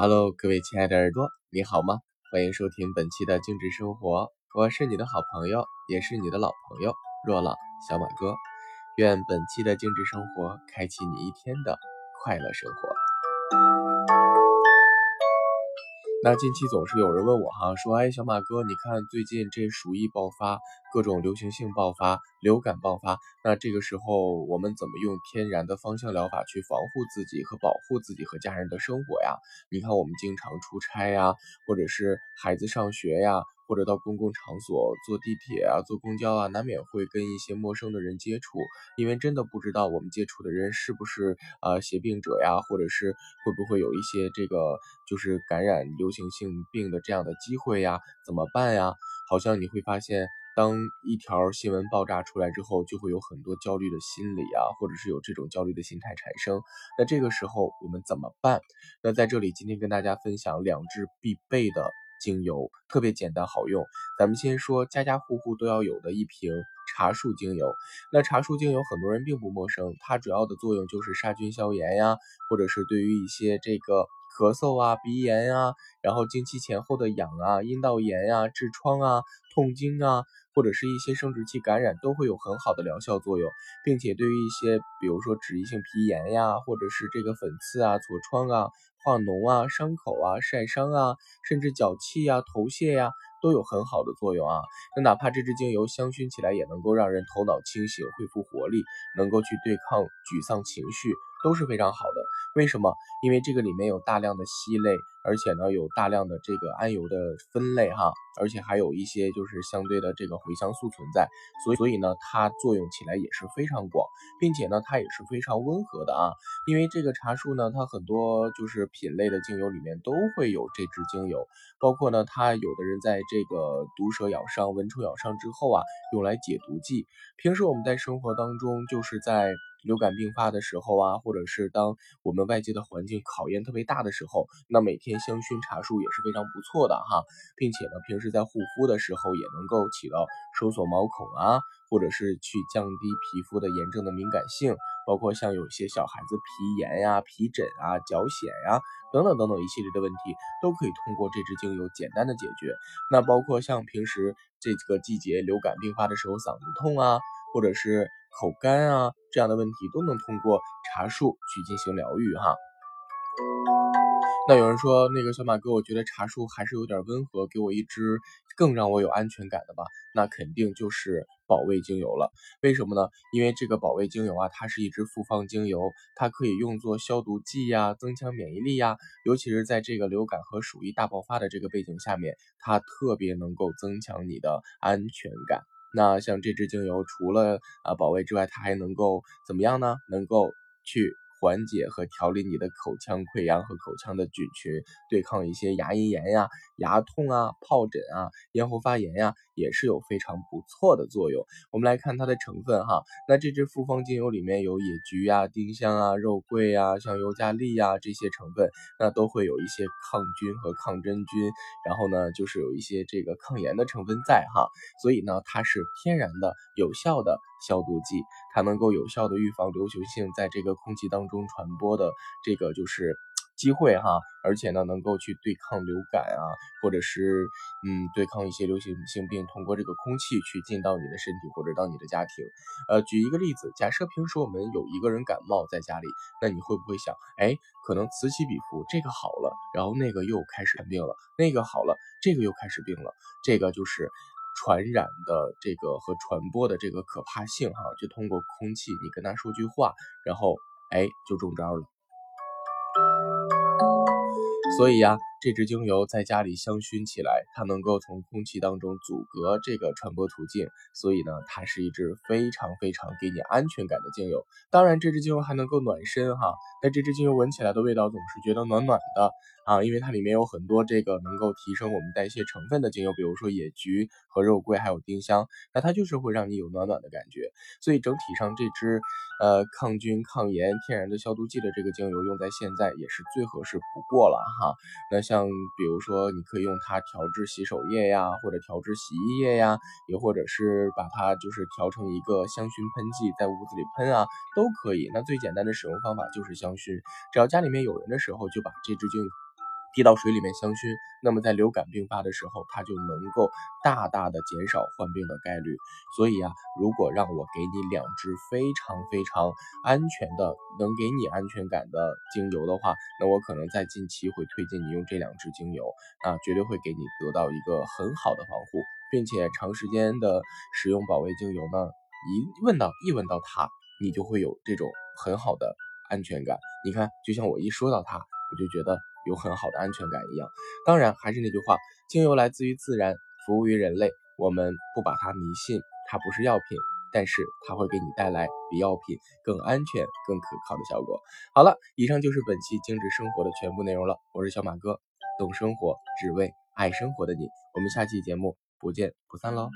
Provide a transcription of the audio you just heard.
Hello，各位亲爱的耳朵，你好吗？欢迎收听本期的精致生活，我是你的好朋友，也是你的老朋友若朗小马哥。愿本期的精致生活开启你一天的快乐生活。那近期总是有人问我哈，说哎，小马哥，你看最近这鼠疫爆发，各种流行性爆发，流感爆发，那这个时候我们怎么用天然的芳香疗法去防护自己和保护自己和家人的生活呀？你看我们经常出差呀，或者是孩子上学呀。或者到公共场所坐地铁啊，坐公交啊，难免会跟一些陌生的人接触，因为真的不知道我们接触的人是不是呃携病者呀，或者是会不会有一些这个就是感染流行性病的这样的机会呀？怎么办呀？好像你会发现，当一条新闻爆炸出来之后，就会有很多焦虑的心理啊，或者是有这种焦虑的心态产生。那这个时候我们怎么办？那在这里今天跟大家分享两支必备的。精油特别简单好用，咱们先说家家户户都要有的一瓶茶树精油。那茶树精油很多人并不陌生，它主要的作用就是杀菌消炎呀，或者是对于一些这个咳嗽啊、鼻炎呀，然后经期前后的痒啊、阴道炎呀、痔疮啊、痛经啊，或者是一些生殖器感染都会有很好的疗效作用，并且对于一些比如说脂溢性皮炎呀，或者是这个粉刺啊、痤疮啊。化脓啊、伤口啊、晒伤啊，甚至脚气呀、头屑呀，都有很好的作用啊。那哪怕这支精油香薰起来，也能够让人头脑清醒、恢复活力，能够去对抗沮丧情绪。都是非常好的，为什么？因为这个里面有大量的烯类，而且呢有大量的这个桉油的分类哈，而且还有一些就是相对的这个茴香素存在，所以所以呢它作用起来也是非常广，并且呢它也是非常温和的啊。因为这个茶树呢，它很多就是品类的精油里面都会有这支精油，包括呢它有的人在这个毒蛇咬伤、蚊虫咬伤之后啊，用来解毒剂。平时我们在生活当中就是在。流感病发的时候啊，或者是当我们外界的环境考验特别大的时候，那每天香薰茶树也是非常不错的哈，并且呢，平时在护肤的时候也能够起到收缩毛孔啊，或者是去降低皮肤的炎症的敏感性，包括像有些小孩子皮炎呀、皮疹啊、脚癣呀等等等等一系列的问题，都可以通过这支精油简单的解决。那包括像平时这个季节流感病发的时候，嗓子痛啊，或者是。口干啊，这样的问题都能通过茶树去进行疗愈哈。那有人说，那个小马哥，我觉得茶树还是有点温和，给我一支更让我有安全感的吧。那肯定就是保卫精油了。为什么呢？因为这个保卫精油啊，它是一支复方精油，它可以用作消毒剂呀，增强免疫力呀。尤其是在这个流感和鼠疫大爆发的这个背景下面，它特别能够增强你的安全感。那像这支精油，除了啊保卫之外，它还能够怎么样呢？能够去。缓解和调理你的口腔溃疡和口腔的菌群，对抗一些牙龈炎呀、牙痛啊、疱疹啊、咽喉发炎呀，也是有非常不错的作用。我们来看它的成分哈，那这支复方精油里面有野菊呀、丁香啊、肉桂呀、像尤加利呀这些成分，那都会有一些抗菌和抗真菌，然后呢，就是有一些这个抗炎的成分在哈，所以呢，它是天然的、有效的消毒剂。它能够有效的预防流行性在这个空气当中传播的这个就是机会哈，而且呢能够去对抗流感啊，或者是嗯对抗一些流行性病，通过这个空气去进到你的身体或者到你的家庭。呃，举一个例子，假设平时我们有一个人感冒在家里，那你会不会想，哎，可能此起彼伏，这个好了，然后那个又开始病了，那个好了，这个又开始病了，这个就是。传染的这个和传播的这个可怕性，哈，就通过空气，你跟他说句话，然后，哎，就中招了。所以呀，这支精油在家里香薰起来，它能够从空气当中阻隔这个传播途径，所以呢，它是一支非常非常给你安全感的精油。当然，这支精油还能够暖身，哈，但这支精油闻起来的味道总是觉得暖暖的。啊，因为它里面有很多这个能够提升我们代谢成分的精油，比如说野菊和肉桂，还有丁香，那它就是会让你有暖暖的感觉。所以整体上这支呃抗菌抗炎天然的消毒剂的这个精油用在现在也是最合适不过了哈。那像比如说你可以用它调制洗手液呀，或者调制洗衣液呀，也或者是把它就是调成一个香薰喷剂在屋子里喷啊，都可以。那最简单的使用方法就是香薰，只要家里面有人的时候，就把这支精油。滴到水里面香薰，那么在流感并发的时候，它就能够大大的减少患病的概率。所以啊，如果让我给你两支非常非常安全的、能给你安全感的精油的话，那我可能在近期会推荐你用这两支精油啊，绝对会给你得到一个很好的防护，并且长时间的使用保卫精油呢，一闻到一闻到它，你就会有这种很好的安全感。你看，就像我一说到它，我就觉得。有很好的安全感一样，当然还是那句话，精油来自于自然，服务于人类，我们不把它迷信，它不是药品，但是它会给你带来比药品更安全、更可靠的效果。好了，以上就是本期精致生活的全部内容了，我是小马哥，懂生活，只为爱生活的你，我们下期节目不见不散喽。